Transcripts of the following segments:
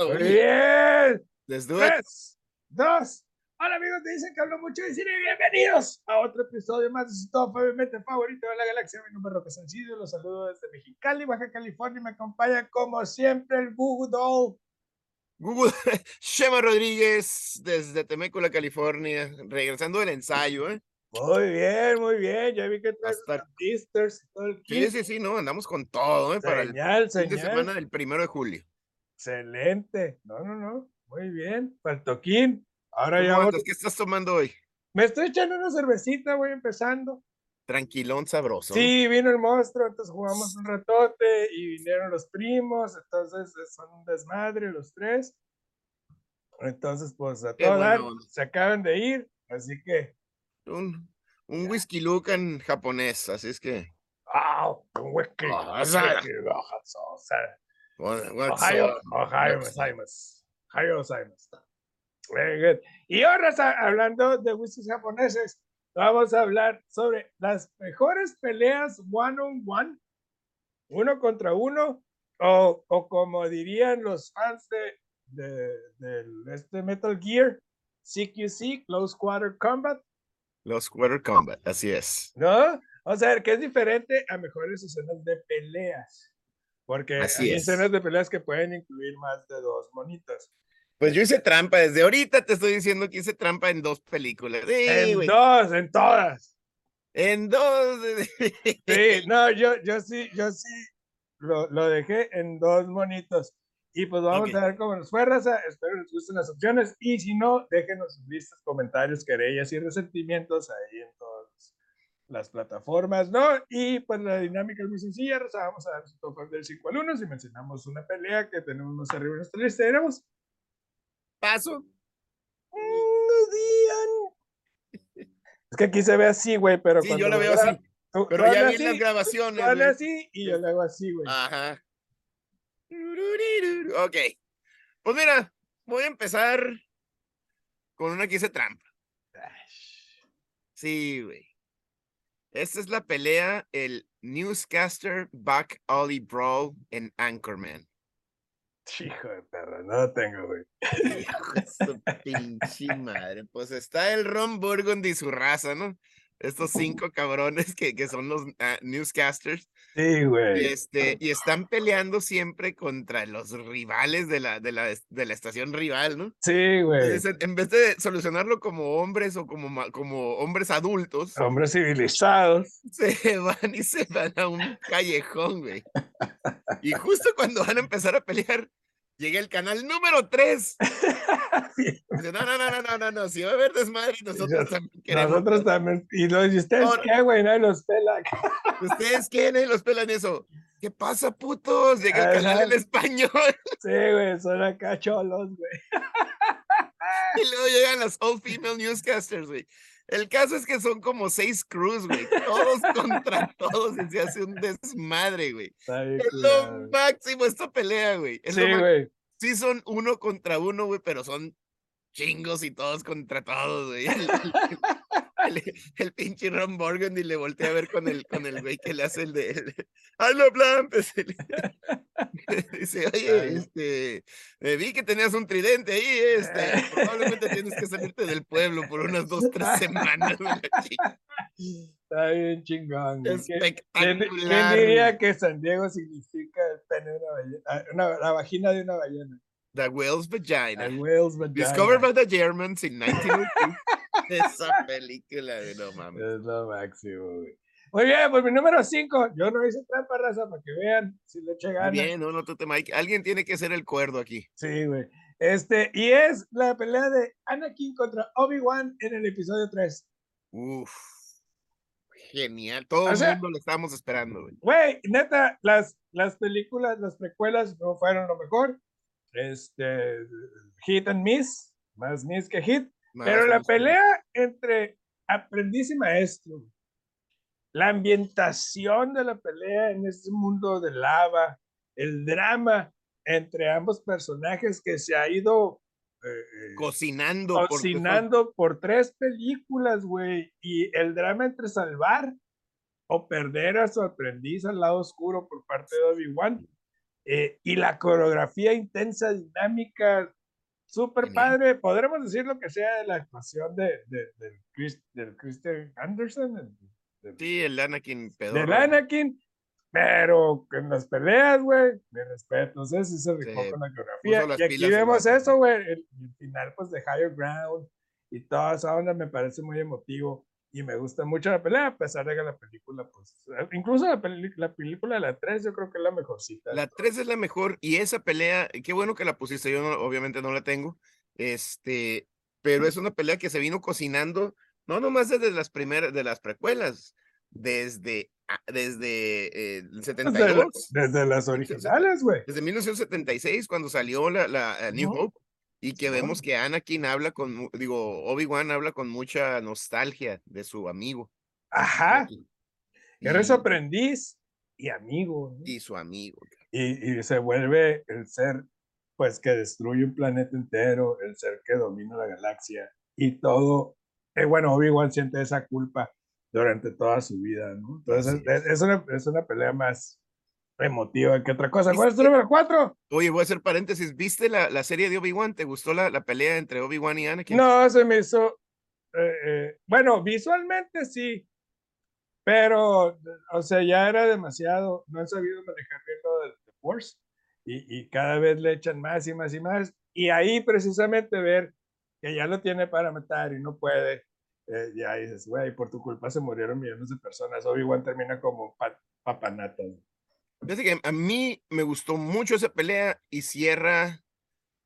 Muy bien. Let's do it. Tres, dos. Hola amigos, te dicen que hablo mucho de cine. Bienvenidos a otro episodio más de su top obviamente favorito de la galaxia. Mi nombre es Roque Sencillo. Los saludo desde Mexicali, Baja California. y Me acompaña como siempre el Google Doll. Google, Shema Rodríguez desde Temécula, California, regresando del ensayo, ¿eh? Muy bien, muy bien. Ya vi que traes Hasta- y todo el Sí, kit. sí, sí, no, andamos con todo, ¿eh? Para el Señal, fin de señal. semana del primero de julio. Excelente. No, no, no. Muy bien. Faltoquín. Ahora ya ¿Cómo voy-? ¿Qué estás tomando hoy? me estoy echando una cervecita, voy empezando. Tranquilón, sabroso. Sí, vino el monstruo, entonces jugamos un ratote y vinieron los primos, entonces son un desmadre los tres. Entonces, pues a Qué todo buena dar, onda. se acaban de ir, así que, Un, un whisky lucan japonés, así es que. Un. Ah, un esa- whisky, ojo, o sea, Ohio? Ohio. Ohio. Very good. Y ahora, hablando de whiskies japoneses, vamos a hablar sobre las mejores peleas one on one, uno contra uno, o, o como dirían los fans de, de, este Metal Gear, CQC, Close Quarter Combat, Los Quarter Combat, así es. ¿no? O sea, que es diferente a mejores escenas de peleas. Porque Así hay es. escenas de peleas que pueden incluir más de dos monitos. Pues yo hice trampa, desde ahorita te estoy diciendo que hice trampa en dos películas. Sí, En güey, dos, en todas. En dos. Sí, no, yo, yo sí, yo sí lo, lo dejé en dos monitos. Y pues vamos Ok. a ver cómo nos fue, raza. Espero les gusten las opciones. Y si no, déjenos sus listas, comentarios, querellas y resentimientos ahí en todas las plataformas, ¿no? Y pues la dinámica es muy sencilla. Vamos a dar su top del 5 al 1. Si mencionamos una pelea que tenemos más arriba en nuestra lista, diremos. Paso. "Mm, No digan. Es que aquí se ve así, güey, pero Sí, yo la veo así. tú- Pero tú ya vi las grabaciones. güey. así y yo le hago así, güey. Ajá. Ok. Pues mira, voy a empezar con una que hice trampa. Sí, güey. Esta es la pelea, el Newscaster Back Ollie Brawl en Anchorman. Hijo de perra, no lo tengo, güey. Hijo de su pinche madre. Pues está el Ron Burgundy y su raza, ¿no? Estos cinco cabrones que, que son los ah, newscasters. Sí, Y, güey. este, y están peleando siempre contra los rivales de la, de la, de la estación rival, ¿no? Sí, güey. Entonces, en vez de solucionarlo como hombres o como, como hombres adultos, Hombres civilizados. se van y se van a un callejón, güey. Y justo cuando van a empezar a pelear, llega el canal número 3. Dice, no, no, no, no, no, no, no, si va a haber desmadre, nosotros también queremos. Nosotros también. Y, los, ¿y ustedes Ahora- qué, güey? Nadie los pela. ¿Ustedes quieren los pelan eso? ¿Qué pasa, putos? Llega el canal en español. Sí, güey, son acá cholos, güey. Y luego llegan las all female newscasters, güey. El caso es que son como seis crews, güey. Todos contra todos y se hace un desmadre, güey. Es lo máximo esta pelea, güey. Es Sí, güey. Sí son uno contra uno, güey, pero son chingos y todos contra todos, güey. El, el- pinche Ron Burgundy le voltea a ver con el, con el güey que le hace el de... el de, ¡Ay, no, Blampes! Dice, oye, Ay. este, eh, vi que tenías un tridente ahí, este, probablemente tienes que salirte del pueblo por unas dos, tres semanas. Está bien chingón, güey. ¿Quién- ¿Quién, quién Espectacular. diría que San Diego significa el pene de una ballena? la vagina de una ballena. The Whale's Vagina. A whale's vagina. Discovered by the Germans in 1902. Esa película, no mames. Es lo máximo, güey. Muy bien, pues mi número 5. Yo no hice trampa, raza, para que vean si le eché ganas. bien, no, no, te. Alguien tiene que ser el cuerdo aquí. Sí, güey. Este, y es la pelea de Anakin contra Obi-Wan en el episodio 3. Uf. Genial. Todo O el sea- mundo lo estábamos esperando, güey. Güey, neta, las, las películas, las precuelas no fueron lo mejor. Este, hit and miss, más miss que hit. Pero la pelea entre aprendiz y maestro, la ambientación de la pelea en este mundo de lava, el drama entre ambos personajes que se ha ido eh, eh, Cocinando. fue- cocinando por tres películas, güey, y el drama entre salvar o perder a su aprendiz al lado oscuro por parte de Obi-Wan. eh, y la coreografía intensa, dinámica, súper padre. Podremos decir lo que sea de la actuación de, de, del, Christian Anderson. sí, el Anakin pedorro. Del Anakin, pero en las peleas, güey, me respeto. sé si se rifó con la coreografía. Y aquí vemos eso, güey. El, el, final, pues, de Higher Ground y toda esa onda me parece muy emotivo y me gusta mucho la pelea, a pesar de que la película, pues, incluso la, la película de la 3 yo creo que es la mejorcita. La 3 es la mejor y esa pelea, qué bueno que la pusiste, yo obviamente no la tengo, este, pero es una pelea que se vino cocinando, no nomás desde las primeras, de las precuelas, desde, ah, desde el 72. Desde, las originales, güey. Desde 1976, cuando salió la, la New Hope. Y que vemos que Anakin habla con, digo, Obi-Wan habla con mucha nostalgia de su amigo. Ajá. Eres su aprendiz y amigo. Y su amigo. Y, y, se vuelve el ser, pues, que destruye un planeta entero, el ser que domina la galaxia y todo. Eh, bueno, Obi-Wan siente esa culpa durante toda su vida, ¿no? Entonces, es. Es, una, es una pelea más, emotiva que otra cosa. ¿Cuál es tu número cuatro? Oye, voy a hacer paréntesis. ¿Viste la, la serie de Obi-Wan? ¿Te gustó la, la pelea entre Obi-Wan y Anakin? No, se me hizo. Eh, eh, bueno, visualmente sí, pero, o sea, ya era demasiado. No han sabido manejar bien lo de Force y, y cada vez le echan más y más y más. Y ahí precisamente ver que ya lo tiene para matar y no puede. Eh, ya dices, güey, por tu culpa se murieron millones de personas. Obi-Wan termina como papanata. Fíjate que a mí me gustó mucho esa pelea y cierra,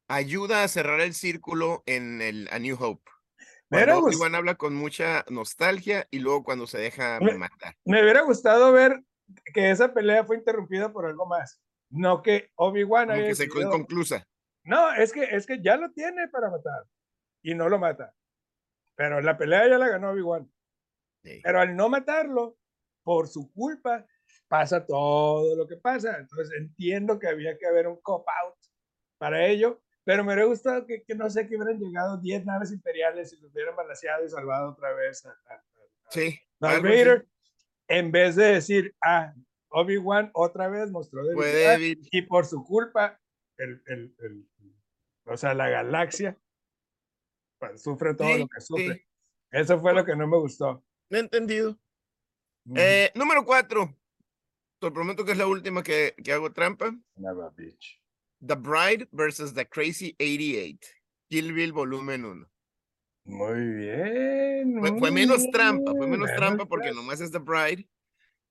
ayuda a cerrar el círculo en el A New Hope. Pero Obi-Wan habla con mucha nostalgia y luego cuando se deja matar. Me hubiera gustado ver que esa pelea fue interrumpida por algo más. No que Obi-Wan haya que se quedó inconclusa. No, es que, es que ya lo tiene para matar y no lo mata. Pero la pelea ya la ganó Obi-Wan. Pero al no matarlo, por su culpa, pasa todo lo que pasa. Entonces entiendo que había que haber un cop-out para ello, pero me hubiera gustado que, que, no sé, que hubieran llegado 10 naves imperiales y los hubieran balanceado y salvado otra vez a, sí, Vader, en vez de decir, ah, Obi-Wan otra vez mostró debilidad y por su culpa, el, el, el, o sea, la galaxia pues, sufre todo lo que sufre. Eso fue lo que no me gustó. he entendido. eh, número cuatro, te prometo que es la última que, que hago trampa. The Bride versus The Crazy 88. Kill Bill volumen 1. Muy bien. fue, menos trampa, fue menos trampa porque nomás es The Bride.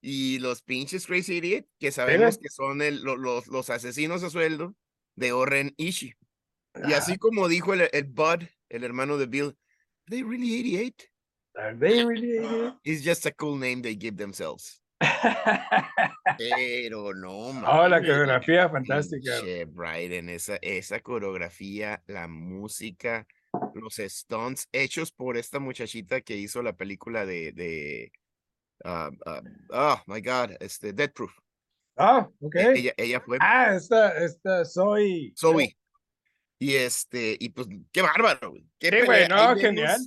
Y los pinches Crazy 88, que sabemos que son el, los, los asesinos a sueldo de Oren Ishii. Y así como dijo el, el Bud, el hermano de Bill, ¿Are they really 88? Are they really 88? It's just a cool name they give themselves. Pero no, Oh, la coreografía fantástica. Bryden, esa, esa coreografía, la música, los stunts hechos por esta muchachita que hizo la película de, de uh, oh my God, este, Dead Proof. Ah, ok. E, ella, ella fue. Ah, esta, esta, soy. Zoe. Y este, y pues, qué bárbaro, Qué sí, genial.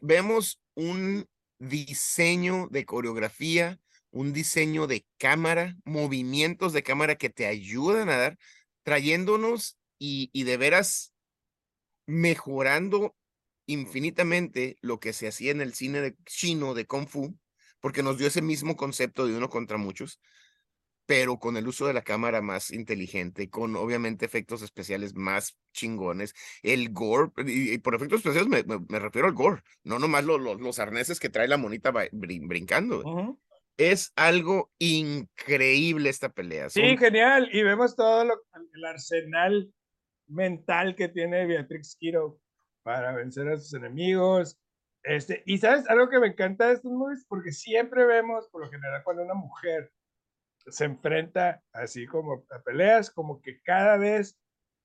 vemos un diseño de coreografía un diseño de cámara, movimientos de cámara que te ayudan a dar, trayéndonos y, y de veras mejorando infinitamente lo que se hacía en el cine de, chino de Kung Fu, porque nos dio ese mismo concepto de uno contra muchos, pero con el uso de la cámara más inteligente, con obviamente efectos especiales más chingones, el gore, y, por efectos especiales me, refiero al gore, no nomás los arneses que trae la monita brincando es algo increíble esta pelea. Sí, genial. Y vemos todo lo, el arsenal mental que tiene Beatrix Kiro para vencer a sus enemigos. Este, y sabes, algo que me encanta de estos movies, porque siempre vemos, por lo general, cuando una mujer se enfrenta así como a peleas, como que cada vez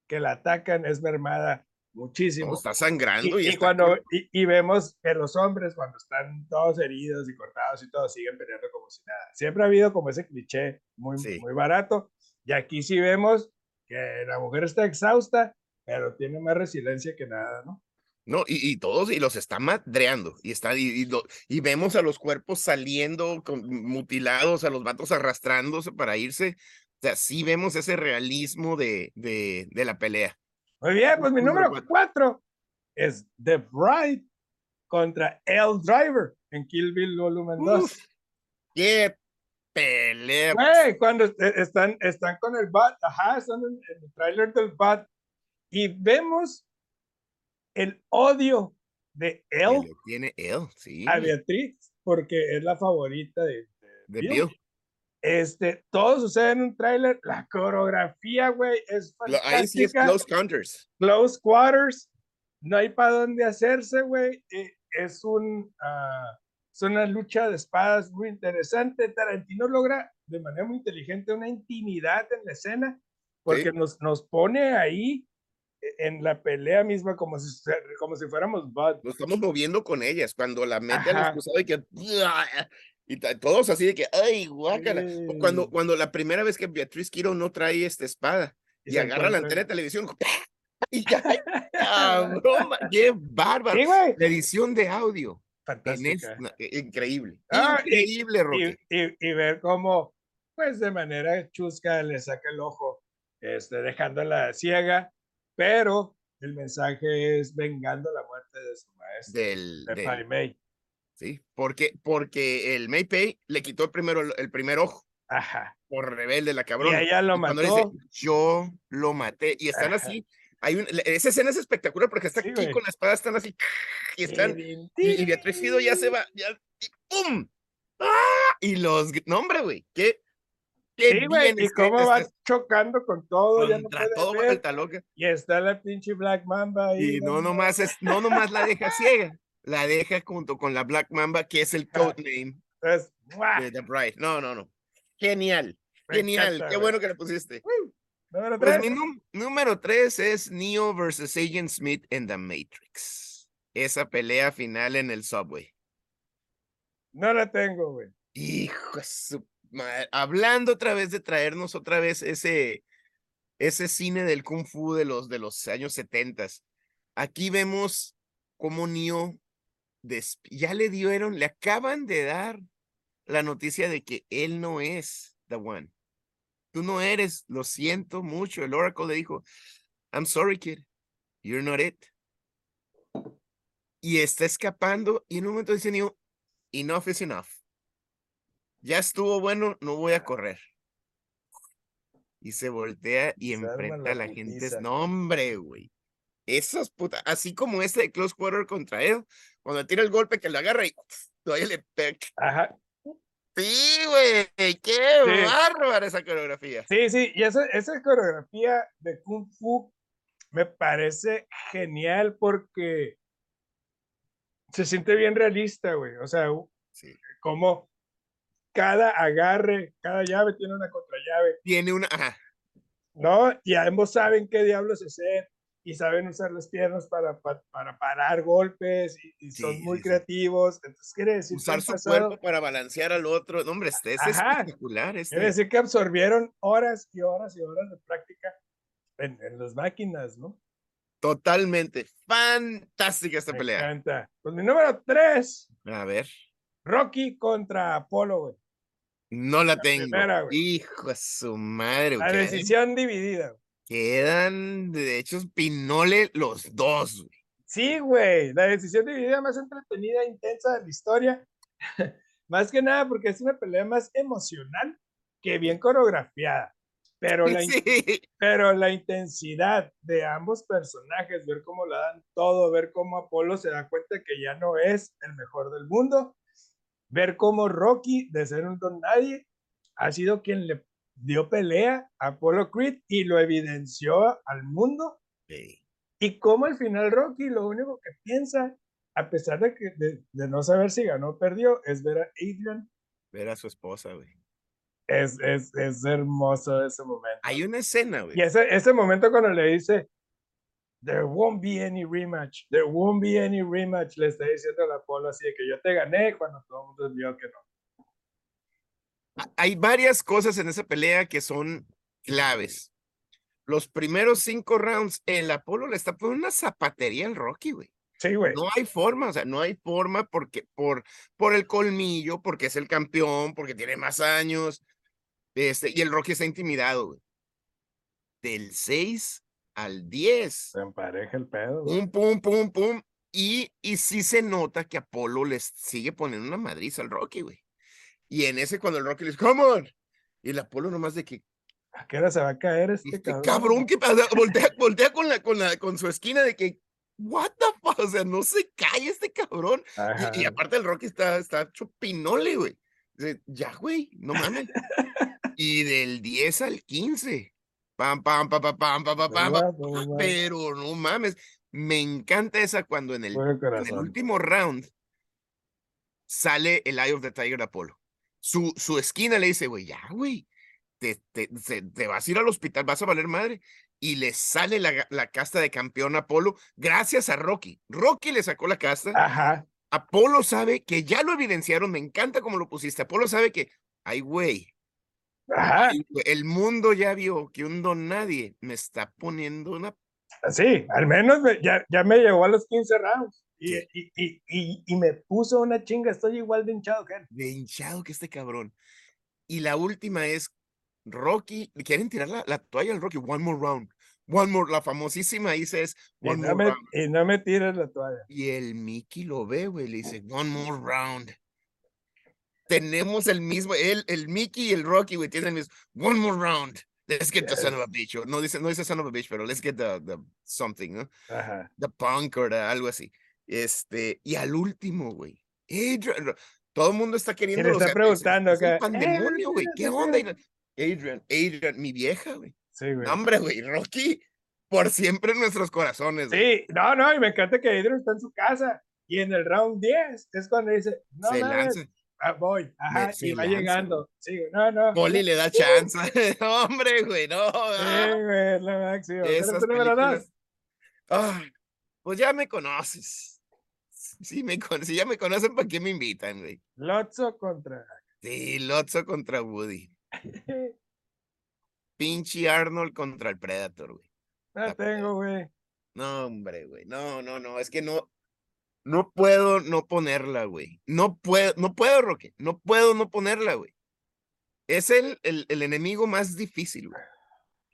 que la atacan es mermada muchísimo. está sangrando. Y, cuando, y, vemos que los hombres, cuando están todos heridos y cortados y todo, siguen peleando como si nada. Siempre ha habido como ese cliché muy, muy barato. Y aquí sí vemos que la mujer está exhausta, pero tiene más resiliencia que nada, ¿no? No, y, y todos, y los está madreando, y, está, y, y, vemos a los cuerpos saliendo con, mutilados, a los vatos arrastrándose para irse, O sea, sí vemos ese realismo de, de, de la pelea. Muy bien, pues mi Número número cuatro es The Bride contra El Driver en Kill Bill Volumen 2. Uf, qué pelea. Güey, cuando est- están, están con el bat, ajá, están en, en el tráiler del bat y vemos el odio de él tiene él, sí. a Beatriz porque es la favorita de, De Bill. Bill. Este, todo sucede en un tráiler, la coreografía, güey, es Lo- Ahí sí es fantástica. close counters. close quarters, no hay para dónde hacerse, güey. es un ah, es una lucha de espadas muy interesante. Tarantino logra de manera muy inteligente una intimidad en la escena, porque Sí. nos, nos pone ahí en la pelea misma como si, como si fuéramos Bud. Nos estamos moviendo con ellas. Cuando la mete al excusado y que. Y todos así de que, ay, guácala. Cuando, Sí. cuando la primera vez que Beatriz Quiro no trae esta espada y, agarra la antena de televisión y ya, ay, cabrón, qué bárbaro. Sí. La edición de audio es- Fantástica. i- increíble. Ah, increíble, y, Rocky. y- y ver cómo, pues de manera chusca le saca el ojo, este, dejándola ciega, pero el mensaje es vengando la muerte de su maestro, Del, de del- Mei. Sí, porque, porque el Maypay le quitó el, primero, el primer ojo Ajá. por rebelde la Y cabrona. ella lo Y cuando le dice, mató. yo lo maté. Y están Ajá. así. Hay un, esa escena es espectacular porque está Sí, aquí güey. con la espada, están así. Y están. Y, y Beatriz Fido ya se va. Ya, y ¡Pum! ¡Ah! Y los. No, hombre, güey. Qué. qué Sí, güey, bien y cómo va esta- chocando con todo, ya no Contra todo ver, vuelta loca. y está la pinche Black Mamba ahí. Y no nomás es, no nomás la deja ciega, la deja junto con la Black Mamba, que es el codename ¡mua! de The Bride. No, no, no. Genial, Me genial. encanta, Qué bueno que le pusiste. Número Pues tres. mi número tres es Neo versus Agent Smith en The Matrix. Esa pelea final en el subway. No la tengo, güey. Hijo de su madre. Hablando otra vez de traernos otra vez ese, ese cine del kung fu de los, de los años setentas. Aquí vemos cómo Neo ya le dieron, le acaban de dar la noticia de que él no es the one. Tú no eres, lo siento mucho. El Oracle le dijo, I'm sorry, kid, you're not it. Y está escapando y en un momento dice enough is enough. Ya estuvo bueno, no voy a correr. Y se voltea y Se enfrenta a la la gente. No, hombre, güey. Esas putas, así como este de Close Quarter contra él, cuando tira el golpe que le agarra y todavía le pega. Ajá. Sí, güey, qué bárbara esa coreografía. Sí, sí, y esa, esa coreografía de Kung Fu me parece genial porque se siente bien realista, güey. O sea, Sí. como cada agarre, cada llave tiene una contrallave, Tiene una, ajá, ¿no? Y ambos saben qué diablos hacer y saben usar las piernas para, pa- para parar golpes y, y son Sí, muy sí, creativos. Entonces quiere decir usar su pasado- cuerpo para balancear al otro. No, hombre, este es Ajá. espectacular. Quiere Este. decir que absorbieron horas y horas y horas de práctica en, en las máquinas, ¿no? Totalmente. Fantástica esta Me pelea. encanta. Pues mi número tres, A ver. Rocky contra Apolo, güey. No la tengo. primera. Hijo de su madre. La decisión dividida. güey. Quedan, de hecho, Pinole los dos. güey. Sí, güey. La decisión dividida más entretenida e intensa de la historia. más que nada porque es una pelea más emocional que bien coreografiada. Pero la, Sí. pero la intensidad de ambos personajes, ver cómo la dan todo, ver cómo Apolo se da cuenta que ya no es el mejor del mundo, ver cómo Rocky, de ser un don nadie, ha sido quien le dio pelea a Apollo Creed y lo evidenció al mundo, Sí. y cómo al final Rocky lo único que piensa, a pesar de, que, de, de no saber si ganó o perdió, es ver a Adrian. Ver a su esposa, güey. Es, es, es hermoso ese momento. Hay una escena, güey. Y ese, ese momento cuando le dice, there won't be any rematch, there won't be any rematch, le está diciendo a Apolo así de que yo te gané cuando todo el mundo vio que no. A- Hay varias cosas en esa pelea que son claves. Los primeros cinco rounds, el Apolo le está poniendo una zapatería al Rocky, güey. Sí, güey. No hay forma, o sea, no hay forma porque por, por el colmillo, porque es el campeón, porque tiene más años, Este, y el Rocky está intimidado, güey. Del 6 al 10. Se empareja el pedo. güey. Pum, pum, pum, pum. Y, y sí se nota que Apolo les sigue poniendo una madriza al Rocky, güey. Y en ese, cuando el Rocky le dice, come on. Y el Apolo nomás de que, ¿A qué hora se va a caer este, este cabrón? cabrón, ¿qué pasa? Voltea, voltea con, la, con, la, con su esquina de que, what the fuck, o sea, no se cae este cabrón. Y- aparte el Rocky está, está chupinole, güey. Dice, Ya, güey, no mames. y del 10 al 15. Pam, pam, pam, pam, pam, pam, pam, pam. Pero no mames. Me encanta esa cuando en el, en el último round sale el Eye of the Tiger Apolo. Su, su esquina le dice, güey, ya, güey, te, te, te vas a ir al hospital, vas a valer madre. Y le sale la, la casta de campeón a Apolo gracias a Rocky. Rocky le sacó la casta. Ajá. Apolo sabe que ya lo evidenciaron, me encanta cómo lo pusiste. Apolo sabe que, ay, güey, Ajá. el mundo ya vio que un don nadie me está poniendo una. Sí, al menos me- ya, ya me llegó a los 15 rounds. Y, y, y, y, me puso una chinga. Estoy igual de hinchado que él. de hinchado que este cabrón. Y la última es Rocky, quieren tirar la, la toalla al Rocky, one more round, one more, la famosísima dice es Y one no, more me, round. y no me tires la toalla. Y el Mickey lo ve, güey, le dice, one more round. Tenemos el mismo, el, el Mickey y el Rocky, güey, tienen el mismo, one more round. Let's get the son of a bitch. no dice, no dice son of a bitch, pero let's get the, the something, ¿no? Ajá. The punk o the- algo así. Este, y al último, güey. Adrian, todo el mundo está queriendo. le está preguntando Es acá, pandemonio, güey. "Adrian, ¿Qué Adrian". onda? Adrian? Adrian, mi vieja, güey. Sí, güey. Hombre, güey. Rocky, por siempre en nuestros corazones. güey. Sí, no, no, y me encanta que Adrian está en su casa. Y en el round 10 es cuando dice, no, Se lanza. ah, voy, ajá, se y va lanza, llegando. Sí, no, no. Poli le da chance. No, hombre, güey, no. Sí, ah. güey, es lo máximo. ¿Cuál es Esas tu número películas. dos? Ah, pues ya me conoces. Sí, me si ya me conocen, ¿para qué me invitan, güey? Lotso contra. Sí, Lotso contra Woody. Pinche Arnold contra el Predator, güey. No La tengo, güey. No, hombre, güey. No, no, no. Es que no. No puedo no ponerla, güey. No puedo, no puedo, Roque. No puedo no ponerla, güey. Es el, el, el enemigo más difícil, güey.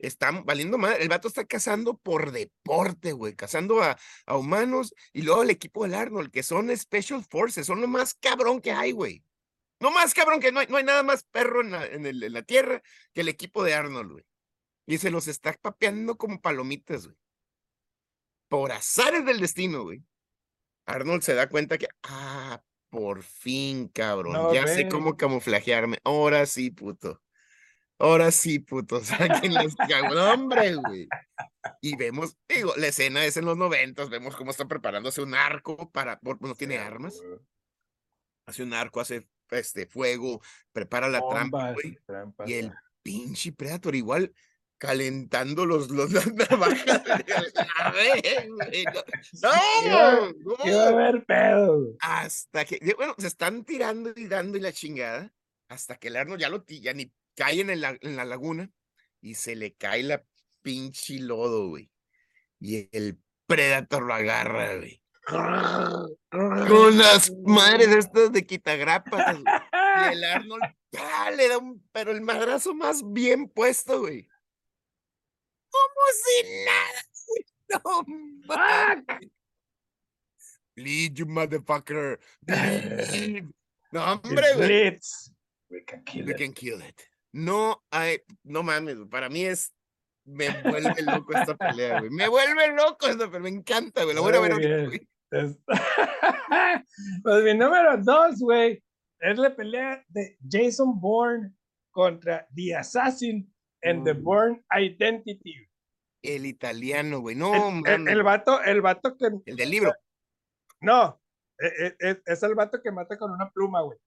Está valiendo mal. El vato está cazando por deporte, güey. Cazando a, a humanos y luego el equipo del Arnold, que son Special Forces. Son lo más cabrón que hay, güey. No más cabrón que no hay, no hay nada más perro en la, en, el- en la tierra que el equipo de Arnold, güey. Y se los está papeando como palomitas, güey. Por azares del destino, güey. Arnold se da cuenta que, ah, por fin, cabrón. No, ya sé cómo camuflajearme. Ahora sí, puto. Ahora sí, puto. Saquen los cabrones, hombre, güey. Y vemos, digo, la escena es en los noventas, vemos cómo está preparándose un arco para, por- no tiene armas, hace un arco, hace este fuego, prepara la trampa, güey. trampas, Y el pinche Predator igual calentando los, los las navajas. A ver, güey, no, no, a no. haber pedo. Hasta que, de- bueno, se están tirando y dando y la chingada, hasta que el Arnold ya lo ya ni cae en, la- en la laguna y se le cae la pinche lodo, güey. Y el Predator lo agarra, güey. Con las madres estas de quitagrapas, güey. Y el Arnold ¡ah! le da un, pero el madrazo más bien puesto, güey. Como si nada. No mames. Bleed, you motherfucker. Bleed. No, hombre, güey. We can kill We it. can kill it. No hay, no mames, para mí es, me vuelve loco esta pelea, güey. Me vuelve loco esta pelea, me encanta, güey. La voy a ver ahorita, güey. Es- pues mi número dos, güey, es la pelea de Jason Bourne contra The Assassin en The Mm. Bourne Identity. El italiano, güey. No, El, el- el vato, el vato que. El del libro. No, e- e- e- es, el vato que mata con una pluma, güey.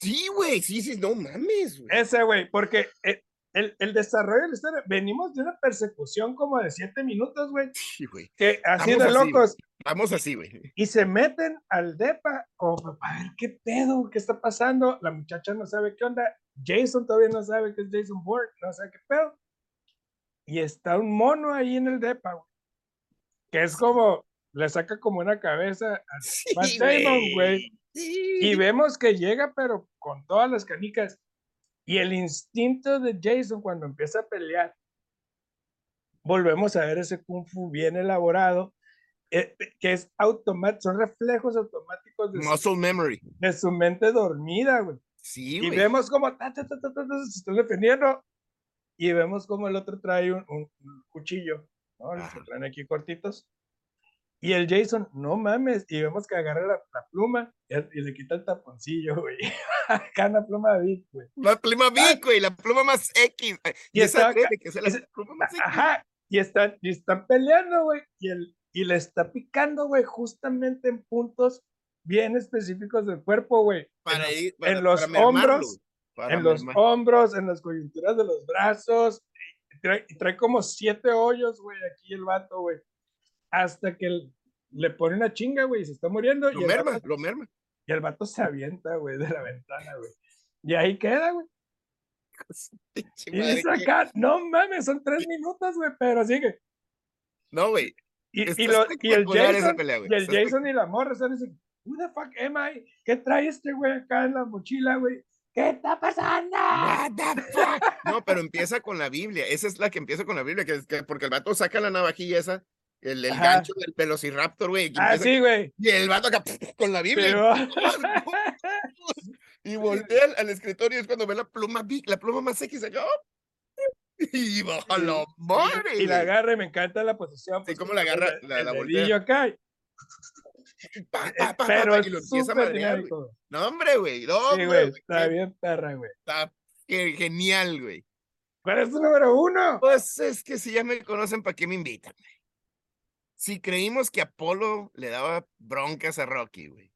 Sí, güey, sí, sí, no mames, güey. Ese, güey, porque eh, el, el desarrollo de la historia, venimos de una persecución como de siete minutos, güey, Sí, güey. que así de Vamos así, locos, Vamos así, güey. y se meten al depa como para ver qué pedo, qué está pasando. La muchacha no sabe qué onda. Jason todavía no sabe que es Jason Bourne, no sabe qué pedo. Y está un mono ahí en el depa, güey. Que es como, le saca como una cabeza a Sí, Matt Damon, güey. Sí. Y vemos que llega, pero con todas las canicas. Y el instinto de Jason cuando empieza a pelear, volvemos a ver ese kung fu bien elaborado, eh, que es automático, son reflejos automáticos de, Muscle su, memory. de su mente dormida, güey. Sí, Y güey. vemos como ta, ta, ta, ta, ta, ta, se están defendiendo. Y vemos como el otro trae un, un- un cuchillo, ¿no? Los que traen aquí cortitos. Y el Jason, no mames. Y vemos que agarra la, la pluma y, y le quita el taponcillo, güey. Acá la pluma Vic, güey. La pluma Vic, güey, la pluma más X. Y Y esa acá- que la pluma más X. Ajá. Y están, y están peleando, güey. Y, el, y le está picando, güey, justamente en puntos bien específicos del cuerpo, güey. Para ir- para- en los para hombros, para en los hombros, en las coyunturas de los brazos. Trae, trae como siete hoyos, güey, aquí el vato, güey. Hasta que le pone una chinga, güey, y se está muriendo. Lo y, merma, vato, lo merma. y el vato se avienta, güey, de la ventana, güey. Y ahí queda, güey. Y dice que- acá, no mames, son tres minutos, güey, pero sigue. No, güey. Y, Está y, lo- y el Jason, pelea, y el Está Jason y la morra están diciendo, who the fuck am I? ¿Qué trae este güey acá en la mochila, güey? ¿Qué está pasando? What the fuck? No, pero empieza con la Biblia. Esa es la que empieza con la Biblia, que es que porque el vato saca la navajilla esa, el, el gancho del velociraptor, güey. Ah, sí, güey. Y el vato acá con la Biblia. Pero- Y voltea al, al escritorio y es cuando ve la pluma la pluma más X acá. Y baja la madre. y la agarra y me encanta la posición. Sí, pues, cómo la agarra, el- la- el la voltea. dedillo acá. Pa, eh, pa, pa, pa, pero y lo empieza a madrear, güey. No, hombre, güey. No, Sí, güey, está bien perra, güey. Está genial, güey. ¿Cuál es tu número uno? Pues es que si ya me conocen, ¿para qué me invitan? Si creímos que Apolo le daba broncas a Rocky, güey.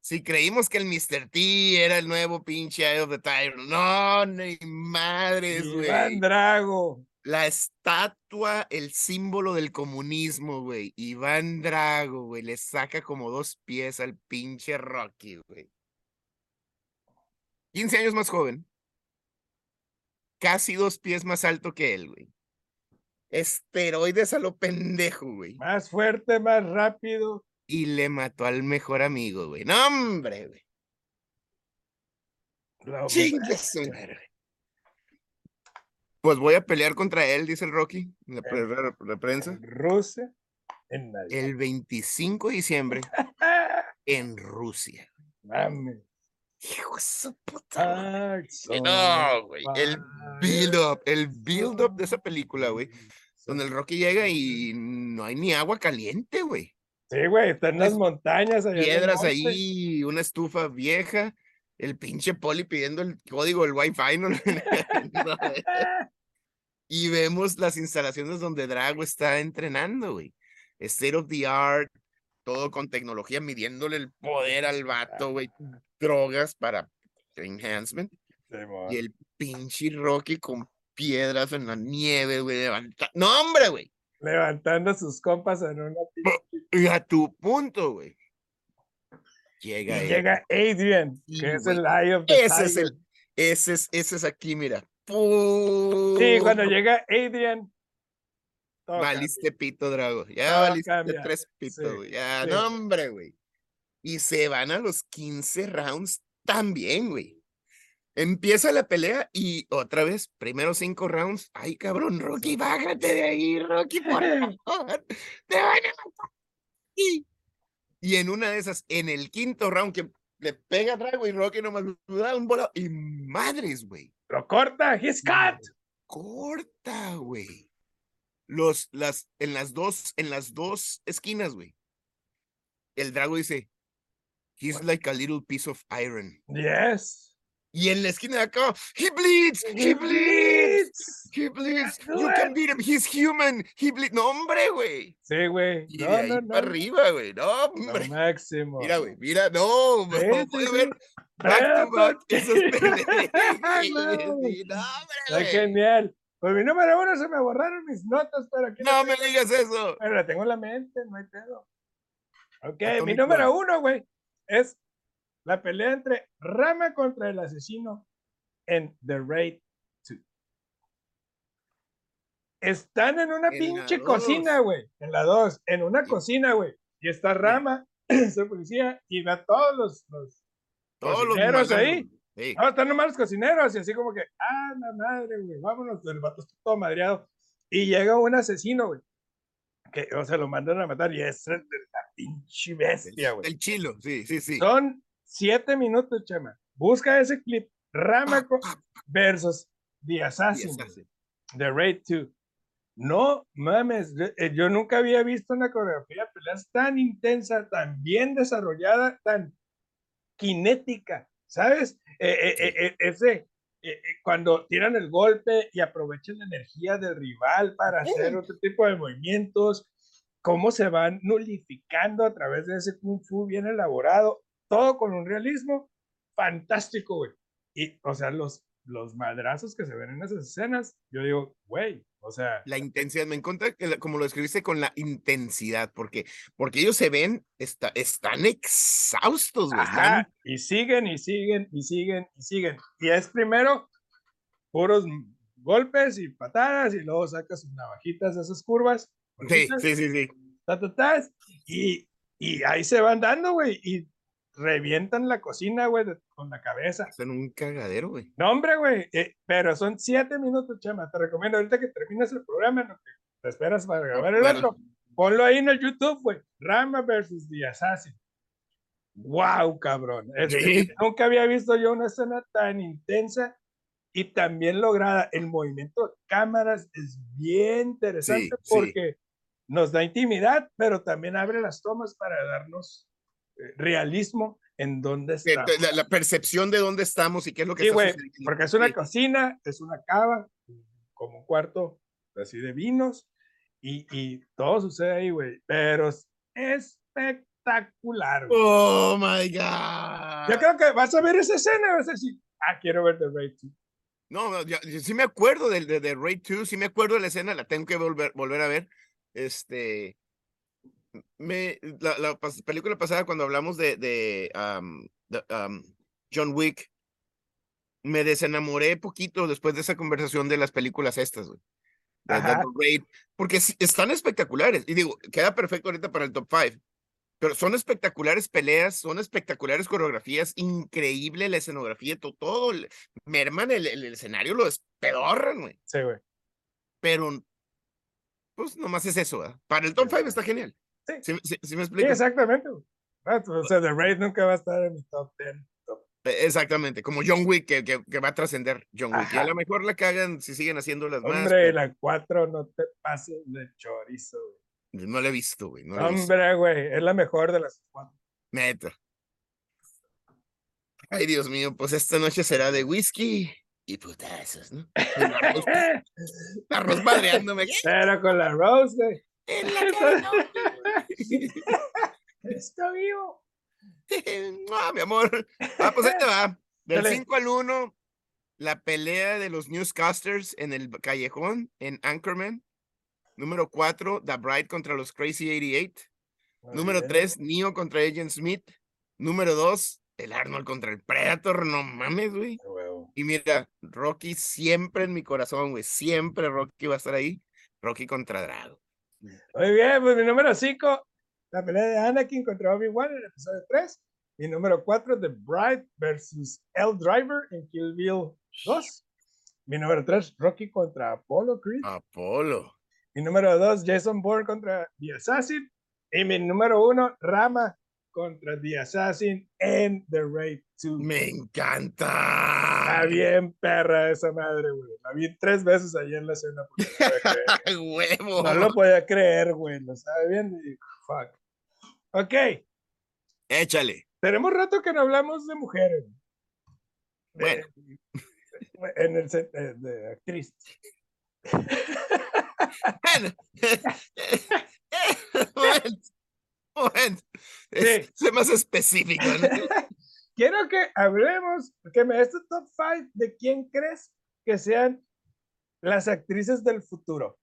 Si creímos que el Mr. T era el nuevo pinche Eye of the Tiger. No, ni madres, Iván güey. Drago. La estatua, el símbolo del comunismo, güey. Iván Drago, güey. Le saca como dos pies al pinche Rocky, güey. 15 años más joven. Casi dos pies más alto que él, güey. Esteroides a lo pendejo, güey. Más fuerte, más rápido. Y le mató al mejor amigo, güey. No, hombre, güey. Pues voy a pelear contra él, dice el Rocky, en la, pre- la- la prensa. En Rusia. En. El 25 de diciembre en Rusia. Mames. Hijo de su puta. madre. Ay, Eh, No, güey. El padre. build up, el build up de esa película, güey. Donde el Rocky llega y no hay ni agua caliente, güey. Sí, güey, están en las montañas. allá Piedras ahí, una estufa vieja, el pinche poli pidiendo el código del Wi-Fi. ¿no? Y vemos las instalaciones donde Drago está entrenando, güey. State of the art, todo con tecnología, midiéndole el poder al vato, güey. Drogas para enhancement. Y el pinche Rocky con piedras en la nieve, güey, levanta. No, hombre, güey. Levantando sus compas en una Y a tu punto, güey. Llega Y llega Adrian, Sí, que es güey. el Eye of the Ese es el, ese es, ese es aquí, mira. Sí, cuando ¡Pum! llega Adrian. Valiste pito, Drago. Ya Todo valiste cambia, tres pitos, sí. Ya, sí. no, hombre, güey. Y se van a los 15 rounds también, güey. Empieza la pelea y otra vez, primeros cinco rounds. Ay, cabrón, Rocky, bájate de ahí, Rocky, por favor. Te van a matar. Y, y en una de esas, en el quinto round, que le pega a Drago y Rocky nomás le da un volado. Y madres, güey. Lo corta, he's cut. corta, güey. Los, las, en las dos, en las dos esquinas, güey. El Drago dice, he's like a little piece of iron. Yes. Y en la esquina de acá, he bleeds, he bleeds, he bleeds. You can beat him, he's human, he bleeds. No, hombre, güey. Sí, güey. Y No, de ahí no, no. para arriba, güey. No, Lo hombre. máximo. Mira, güey, mira, no, Sí, sí, puede sí. ver back to back peleas. No. No, hombre, genial. Pues mi número uno se me borraron mis notas, pero aquí No me digas eso. Pero la tengo en la mente, no hay pedo. Ok, mi número uno, güey, es la pelea entre Rama contra el asesino en The Raid 2. Están en una En pinche cocina, güey. En la 2, en una Sí. cocina, güey. Y está Rama, ese policía, y va a todos los, los Todos los cocineros ahí. malandros. Sí. No, están nomás los cocineros y así como que, ah, la madre, güey, vámonos, el vato está todo madreado. Y llega un asesino, güey, que, o sea, lo mandan a matar y es la pinche bestia, güey. El chilo, sí, sí, sí. Son siete minutos, chama. Busca ese clip, Rama co- versus The Assassin, esa sí. de Raid 2. No mames, yo, eh, yo nunca había visto una coreografía de peleas tan intensa, tan bien desarrollada, tan cinética, ¿sabes? Eh, eh, eh, eh, ese, eh, eh, cuando tiran el golpe y aprovechan la energía del rival para hacer otro tipo de movimientos, cómo se van nulificando a través de ese kung fu bien elaborado, todo con un realismo fantástico, güey. Y, o sea, los, los madrazos que se ven en esas escenas, yo digo, güey, o sea, La intensidad, me encanta que como lo escribiste con la intensidad, porque, porque ellos se ven, está, están exhaustos, güey. están- Ajá, y siguen y siguen y siguen y siguen. Y es primero puros golpes y patadas y luego saca sus navajitas de esas curvas. Sí, sí, sí, sí. ta, ta, tas, y, y ahí se van dando, güey, y revientan la cocina, güey, de- con la cabeza. Hacen un cagadero, güey. No, hombre, güey, eh, pero son siete minutos, Chema. Te recomiendo ahorita que termines el programa, que te esperas para grabar el Bueno. otro. Ponlo ahí en el YouTube, güey. Rama versus The Assassin. Wow, cabrón. Es que Sí. nunca había visto yo una escena tan intensa y tan bien lograda. El movimiento de cámaras es bien interesante Sí, sí. porque nos da intimidad, pero también abre las tomas para darnos eh, realismo en dónde estamos. La, la percepción de dónde estamos y qué es lo que Sí, está sucediendo. porque es una Sí. cocina, es una cava, como un cuarto así de vinos, y, y todo sucede ahí, güey, pero es espectacular. güey. Oh my God. Yo creo que vas a ver esa escena vas a decir, ah, quiero ver The Raid 2. No, no, yo, yo sí me acuerdo del de, de Raid 2, sí me acuerdo de la escena, la tengo que volver, volver a ver. Este, me, la, la pas- película pasada cuando hablamos de, John Wick, me desenamoré poquito después de esa conversación de las películas estas, güey. Raid, porque están espectaculares. Y digo, queda perfecto ahorita para el top 5. Pero son espectaculares peleas, son espectaculares coreografías, increíble la escenografía, to- todo, el- merman el, el- el escenario, lo despedorran, güey. Sí, güey. Pero, pues nomás es eso, ¿verdad? Para el top 5 está genial. Sí. ¿Sí, sí- me Sí, explico? exactamente. Ah, O sea, The Raid nunca va a estar en mi top 10. top- Eh, Exactamente, como John Wick, que, que, que va a trascender John Wick. Y a lo mejor la cagan si siguen haciendo las más. Hombre, pero la 4 no te pases de chorizo, güey. No la he visto, güey. No. Hombre, güey, es la mejor de las cuatro. Neta. Ay, Dios mío, pues esta noche será de whisky y putazos, ¿no? Arroz, arroz madreándome. Pero con la Rose, güey. En la cara, no, güey. Está vivo. Ah, mi amor. Ah, pues ahí te va. Del Dale. 5 al 1, la pelea de los newscasters en el callejón en Anchorman. Número 4, The Bride contra los Crazy 88. Muy Número bien. 3, Neo contra Agent Smith. Número 2, el Arnold contra el Predator. No mames, güey. Y mira, Rocky siempre en mi corazón, güey. Siempre Rocky va a estar ahí. Rocky contra Drago. Muy bien, pues mi número 5, la pelea de Anakin contra Obi-Wan en el episodio 3. Mi número 4, The Bride versus El Driver en Kill Bill 2. Mi número 3, Rocky contra Apollo Creed. Apolo. Mi número 2, Jason Bourne contra The Assassin. Y mi número 1, Rama contra The Assassin en The Raid 2. Me encanta. Está bien perra esa madre, güey. La vi tres veces ayer en la cena. porque no. Huevo. No lo podía creer, güey. Lo sabe bien. y fuck. Ok. Échale. Tenemos rato que no hablamos de mujeres. Bueno. De- en el set de, de actriz. Bueno. Bueno. Bueno. Es- Sé más específico. ¿no? Quiero que hablemos, que me des tu top 5 de quién crees que sean las actrices del futuro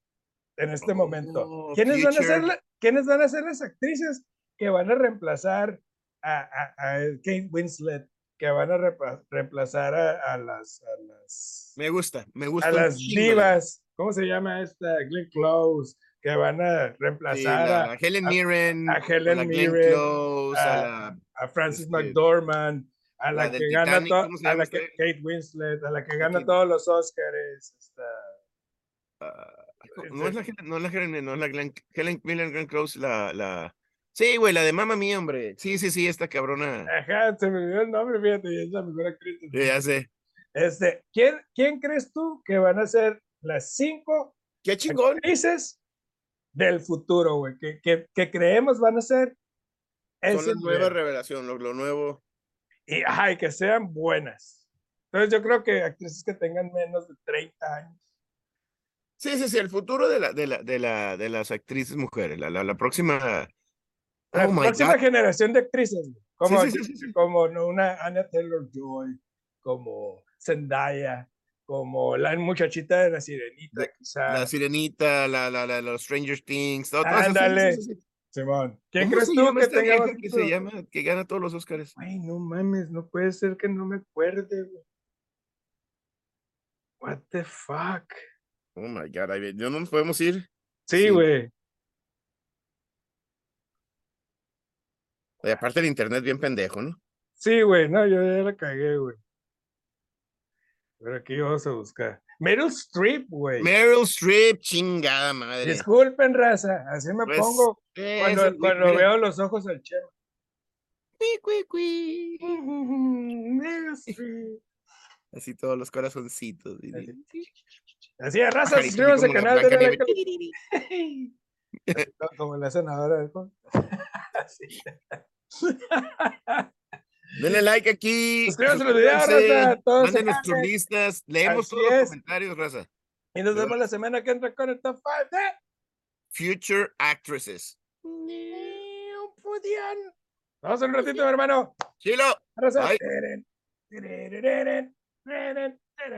en este momento. Oh, ¿Quiénes van, a ser future. la- ¿Quiénes van a ser las actrices que van a reemplazar a, a, a Kate Winslet? Que van a repla- reemplazar a, a las, las, Me gusta, me gusta. a las divas. ¿Cómo se llama esta? Glenn Close. Que van a sí, reemplazar la- a, Helen a- Mirren, a Helen la Glenn Mirren, Close, a a- a Francis este, McDormand, a la, que gana Titanic, to- ¿cómo se a la que? Kate Winslet, a la que gana Kate- todos los Oscars. esta, Ah, Sí, no es la. Helen, no es la Helen, no es la Glenn, Helen Miller Glenn Close, la, la. Sí, güey, la de Mamma Mía, hombre. Sí, sí, sí, esta cabrona. Ajá, se me olvidó el nombre, fíjate, y es la mejor actriz. Sí, ya sé. Este, ¿quién, ¿Quién crees tú que van a ser las cinco Qué chingón. actrices del futuro, güey? Que, que, que creemos van a ser Son las nuevas revelaciones, lo, lo nuevo. y, ajá, y que sean buenas. Entonces yo creo que actrices que tengan menos de 30 años. Sí, sí, sí, el futuro de la, de la, de la, de las actrices mujeres, la, la, la próxima. La Oh my próxima God. generación de actrices, como, sí, sí, sí, como no, una Anna Taylor Joy, como Zendaya, como la muchachita de la sirenita, quizá. La sirenita, la, la, la, los Stranger Things, todo, sí, sí, Ándale. sí, sí. Simón. ¿Quién ¿Cómo crees tú que esta tenga que se llama, que gana todos los Oscars? Güey, no mames, no puede ser que no me acuerde, güey. What the fuck? Oh my god, ¿no nos podemos ir? Sí, Sí. güey. Y aparte el internet bien pendejo, ¿no? Sí, güey. No, yo ya la cagué, güey. Pero aquí vamos a buscar. Meryl Streep, güey. Meryl Streep, chingada madre. Disculpen, raza. Así me Pues, pongo Eso, cuando, mi- cuando mira, veo los ojos al chema. Meryl Streep. Así todos los corazoncitos. Así. Así es, raza. Suscríbanse al la canal. like al- Como la senadora del con- Así. Denle like aquí. Suscríbanse a los videos, suscríbanse, raza, todos tus caen. listas. Leemos Así todos los es. comentarios, raza. Y nos vemos la semana que entra con el top 5 de Future actresses. Vamos un ratito, mi hermano. Chilo. Raza. Bye.